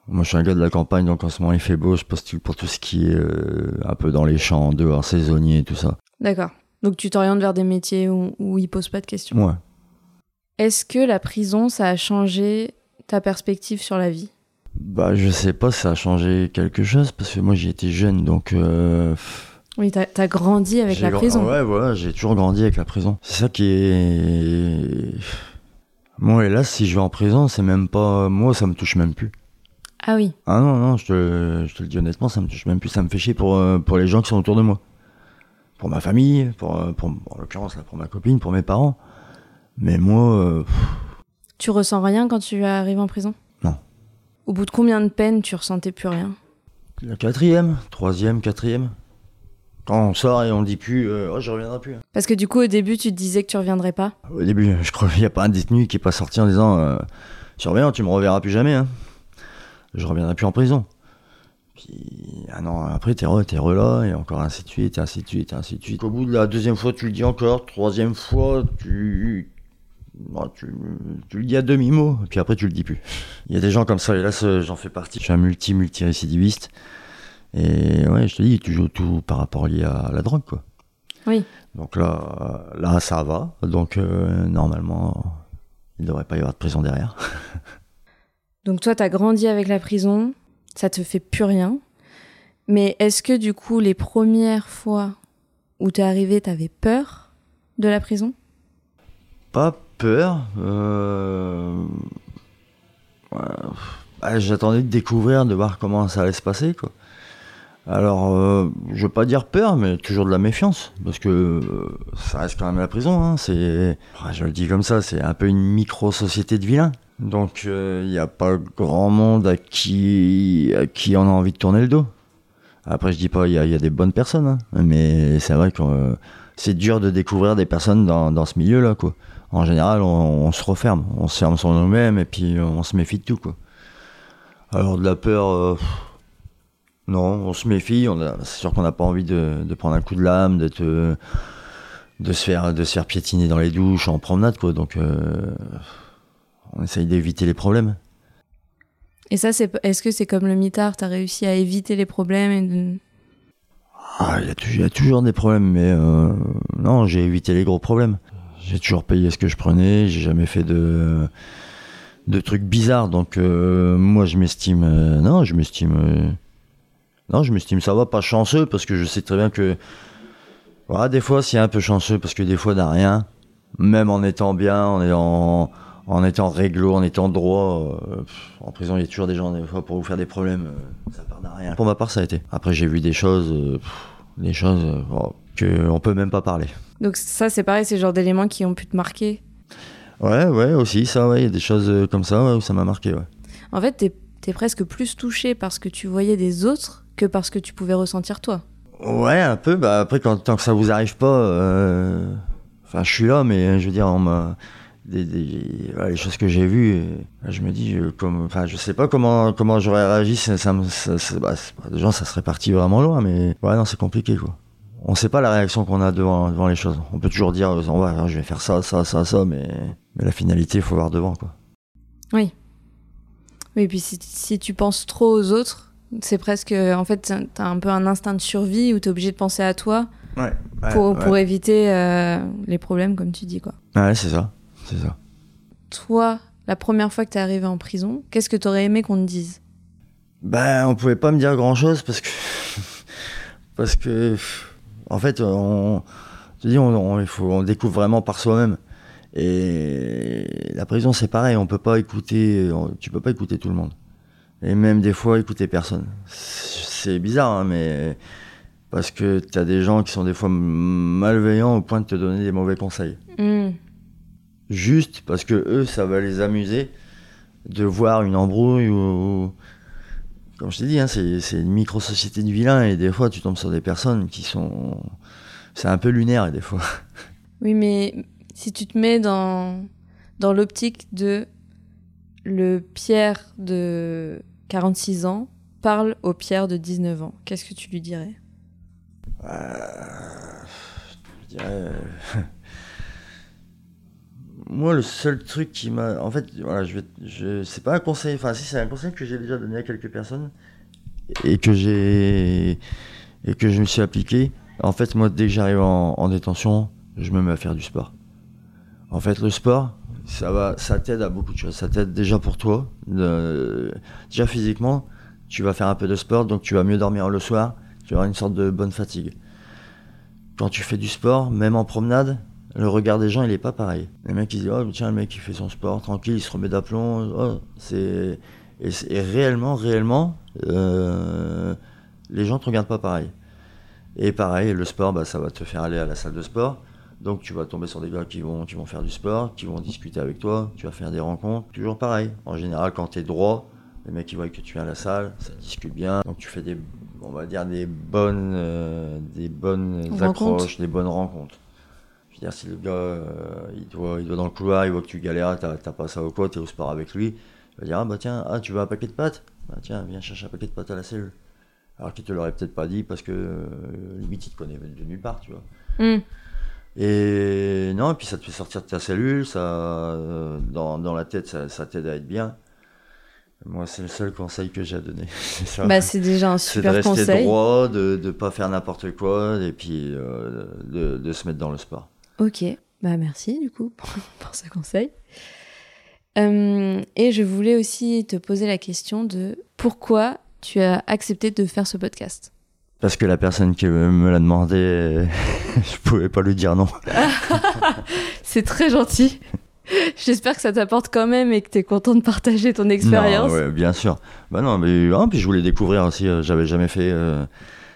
Speaker 2: Moi, je suis un gars de la campagne, donc en ce moment, il fait beau, je postule pour tout ce qui est euh, un peu dans les champs, dehors, saisonnier et tout ça.
Speaker 1: D'accord. Donc tu t'orientes vers des métiers où, où ils posent pas de questions.
Speaker 2: Ouais.
Speaker 1: Est-ce que la prison, ça a changé ta perspective sur la vie?
Speaker 2: Bah, je sais pas si ça a changé quelque chose, parce que moi, j'y étais jeune, donc... euh,
Speaker 1: Oui, t'as as grandi avec la prison.
Speaker 2: Ouais, voilà, j'ai toujours grandi avec la prison. C'est ça qui est. Moi, hélas, si je vais en prison, c'est même pas. Moi, ça me touche même plus.
Speaker 1: Ah oui.
Speaker 2: Ah non, non, je te, je te le dis honnêtement, ça me touche même plus, ça me fait chier pour, euh, pour les gens qui sont autour de moi. Pour ma famille, pour, euh, pour en l'occurrence, là, pour ma copine, pour mes parents. Mais moi, euh,
Speaker 1: Tu ressens rien quand tu arrives en prison?
Speaker 2: Non.
Speaker 1: Au bout de combien de peines tu ressentais plus rien?
Speaker 2: La quatrième, troisième, quatrième. Quand on sort et on dit plus, euh, oh, je reviendrai plus.
Speaker 1: Parce que du coup, au début, tu te disais que tu reviendrais pas?
Speaker 2: Au début, je crois qu'il n'y a pas un détenu qui est pas sorti en disant, euh, tu reviens, tu me reverras plus jamais. Hein. Je reviendrai plus en prison. Puis un an après, t'es re, t'es re là, et encore ainsi de suite, et ainsi de suite, et ainsi de suite. Au bout de la deuxième fois, tu le dis encore, troisième fois, tu. non, tu, tu le dis à demi-mot, et puis après, tu le dis plus. Il y a des gens comme ça, et là, j'en fais partie. Je suis un multi-multi-récidiviste. Et ouais, je te dis, tu joues tout par rapport lié à la drogue, quoi.
Speaker 1: Oui.
Speaker 2: Donc là, là, ça va. Donc euh, normalement, il ne devrait pas y avoir de prison derrière.
Speaker 1: Donc toi, t'as grandi avec la prison, ça te fait plus rien. Mais est-ce que du coup, les premières fois où t'es arrivé, t'avais peur de la prison?
Speaker 2: Pas peur. euh, J'attendais de découvrir, de voir comment ça allait se passer. Alors, euh, je veux pas dire peur, mais toujours de la méfiance, parce que euh, ça reste quand même la prison. Hein, c'est, je le dis comme ça, c'est un peu une micro-société de vilains. Donc, il n'y a pas grand monde à qui, on a envie de tourner le dos. Après, je dis pas, il y, a- des bonnes personnes, hein, mais c'est vrai que euh, c'est dur de découvrir des personnes dans, ce milieu-là, quoi. En général, on, se referme, on se ferme sur nous-mêmes et puis euh, on se méfie de tout, quoi. Alors, de la peur, euh, non, on se méfie. C'est sûr qu'on n'a pas envie de, de prendre un coup de lame, de, te- de, se faire, de se faire piétiner dans les douches, en promenade, quoi. Donc, euh, on essaye d'éviter les problèmes.
Speaker 1: Et ça, c'est est-ce que c'est comme le mitard, t'as réussi à éviter les problèmes et de-
Speaker 2: Ah, il y, a y toujours des problèmes, mais euh, non, j'ai évité les gros problèmes. J'ai toujours payé ce que je prenais, j'ai jamais fait de, de trucs bizarres, donc euh, moi je m'estime. euh, non, je m'estime. non, je m'estime ça va, pas chanceux, parce que je sais très bien que. Voilà, des fois c'est un peu chanceux, parce que des fois n'a rien, même en étant bien, en étant, en étant réglo, en étant droit. euh, pff, en prison, il y a toujours des gens, des fois, pour vous faire des problèmes, euh, ça part d'un rien. Pour ma part, ça a été. Après, j'ai vu des choses. euh, pff, des choses euh, oh, que on peut même pas parler.
Speaker 1: Donc ça, c'est pareil, c'est le genre d'éléments qui ont pu te marquer?
Speaker 2: Ouais, ouais, aussi, ça, ouais, il y a des choses comme ça ouais, où ça m'a marqué, ouais.
Speaker 1: En fait, t'es es presque plus touché par ce que tu voyais des autres que par ce que tu pouvais ressentir toi.
Speaker 2: Ouais, un peu, bah après, quand, tant que ça vous arrive pas, euh, enfin, je suis là, mais je veux dire, on m'a. Des, des- voilà, les choses que j'ai vues, et, je me dis, euh, comme, enfin, je sais pas comment, comment j'aurais réagi, ça, ça, me- ça- ça- bah, déjà, ça serait parti vraiment loin, mais ouais, non, c'est compliqué, quoi. On sait pas la réaction qu'on a devant, devant les choses. On peut toujours dire, euh, on va, je vais faire ça, ça, ça, ça, mais, mais la finalité, il faut voir devant, quoi.
Speaker 1: Oui. Oui, et puis si, si tu penses trop aux autres, c'est presque. En fait, t'as un peu un instinct de survie où t'es obligé de penser à toi
Speaker 2: Ouais.
Speaker 1: pour, pour éviter euh, les problèmes, comme tu dis, quoi.
Speaker 2: Ouais, c'est ça, c'est ça.
Speaker 1: Toi, la première fois que t'es arrivé en prison, qu'est-ce que t'aurais aimé qu'on te dise?
Speaker 2: Ben, on pouvait pas me dire grand chose parce que. parce que. En fait, on. Je dis, on, on- il faut, on découvre vraiment par soi-même. Et la prison, c'est pareil, on peut pas écouter. on- Tu peux pas écouter tout le monde. Et même des fois, écouter personne. C'est bizarre, hein, mais. Parce que t'as des gens qui sont des fois malveillants au point de te donner des mauvais conseils
Speaker 1: Hmm.
Speaker 2: Juste parce que eux, ça va les amuser de voir une embrouille ou. Comme je t'ai dit, hein, c'est c'est une micro-société de vilains et des fois tu tombes sur des personnes qui sont. C'est un peu lunaire des fois.
Speaker 1: Oui, mais si tu te mets dans, dans l'optique de le Pierre de 46 ans parle au Pierre de 19 ans, qu'est-ce que tu lui dirais?
Speaker 2: Je dirais, euh, Moi, le seul truc qui m'a. En fait, voilà, je. Je... C'est pas un conseil. Enfin, si, c'est un conseil que j'ai déjà donné à quelques personnes et que j'ai. Et que je me suis appliqué. En fait, moi, dès que j'arrive en, en détention, je me mets à faire du sport. En fait, le sport, ça va, ça t'aide à beaucoup de choses. Ça t'aide déjà pour toi. Déjà physiquement, tu vas faire un peu de sport, donc tu vas mieux dormir le soir. Tu auras une sorte de bonne fatigue. Quand tu fais du sport, même en promenade, le regard des gens, il est pas pareil. Les mecs, ils disent, oh, tiens, le mec, il fait son sport, tranquille, il se remet d'aplomb. oh, c'est... Et, réellement, réellement, euh, les gens te regardent pas pareil. Et pareil, le sport, bah, ça va te faire aller à la salle de sport. Donc tu vas tomber sur des gars qui vont, qui vont faire du sport, qui vont discuter avec toi, tu vas faire des rencontres. Toujours pareil. En général, quand tu es droit, les mecs ils voient que tu viens à la salle, ça discute bien. Donc tu fais des, on va dire des bonnes, euh, des bonnes
Speaker 1: Rencontres.
Speaker 2: accroches, des bonnes rencontres. Si le gars, euh, il, te voit, il te voit dans le couloir, il voit que tu galères, t'as pas ça au quoi, t'es au sport avec lui, il va dire, ah bah tiens, ah, tu veux un paquet de pâtes? Bah tiens, viens chercher un paquet de pâtes à la cellule. Alors qu'il te l'aurait peut-être pas dit parce que, euh, limite, il te connaît de nulle part, tu vois.
Speaker 1: Hmm.
Speaker 2: Et non, et puis ça te fait sortir de ta cellule, ça, euh, dans, dans la tête, ça, ça t'aide à être bien. Moi, c'est le seul conseil que j'ai à donner. c'est.
Speaker 1: Bah, c'est déjà un
Speaker 2: C'est de
Speaker 1: super
Speaker 2: rester
Speaker 1: conseil.
Speaker 2: droit, de ne pas faire n'importe quoi, et puis euh, de, de se mettre dans le sport.
Speaker 1: Ok, bah merci du coup pour, pour ce conseil. Euh, et je voulais aussi te poser la question de pourquoi tu as accepté de faire ce podcast?
Speaker 2: Parce que la personne qui me l'a demandé, je pouvais pas lui dire non.
Speaker 1: C'est très gentil. J'espère que ça t'apporte quand même et que tu es content de partager ton expérience.
Speaker 2: Ouais, bien sûr. Bah non, mais ah, puis je voulais découvrir aussi. euh, J'avais jamais fait euh,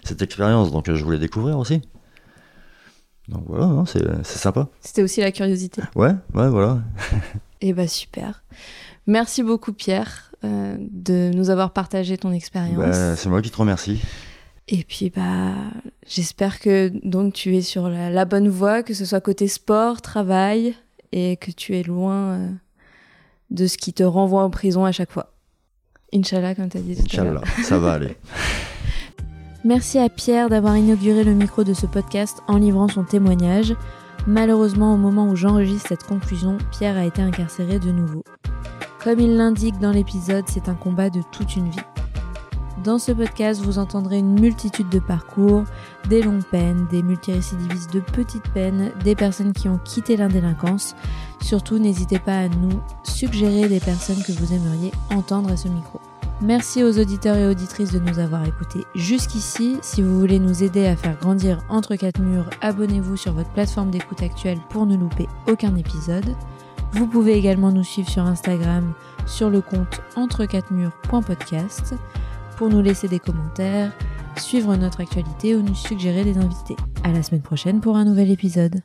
Speaker 2: cette expérience, donc euh, je voulais découvrir aussi. Donc voilà, non, c'est sympa.
Speaker 1: C'était aussi la curiosité.
Speaker 2: Ouais, ouais, voilà.
Speaker 1: Et bah super. Merci beaucoup Pierre euh, de nous avoir partagé ton expérience.
Speaker 2: Bah, c'est moi qui te remercie.
Speaker 1: Et puis bah j'espère que donc tu es sur la, la bonne voie, que ce soit côté sport, travail, et que tu es loin euh, de ce qui te renvoie en prison à chaque fois. Inch'Allah, comme tu as dit tout à l'heure.
Speaker 2: Inch'Allah, ça va aller.
Speaker 1: Merci à Pierre d'avoir inauguré le micro de ce podcast en livrant son témoignage. Malheureusement, au moment où j'enregistre cette conclusion, Pierre a été incarcéré de nouveau. Comme il l'indique dans l'épisode, c'est un combat de toute une vie. Dans ce podcast, vous entendrez une multitude de parcours, des longues peines, des multirécidivistes de petites peines, des personnes qui ont quitté l'indélinquance. Surtout, n'hésitez pas à nous suggérer des personnes que vous aimeriez entendre à ce micro. Merci aux auditeurs et auditrices de nous avoir écoutés jusqu'ici. Si vous voulez nous aider à faire grandir Entre quatre murs, abonnez-vous sur votre plateforme d'écoute actuelle pour ne louper aucun épisode. Vous pouvez également nous suivre sur Instagram sur le compte entre4murs.podcast pour nous laisser des commentaires, suivre notre actualité ou nous suggérer des invités. À la semaine prochaine pour un nouvel épisode.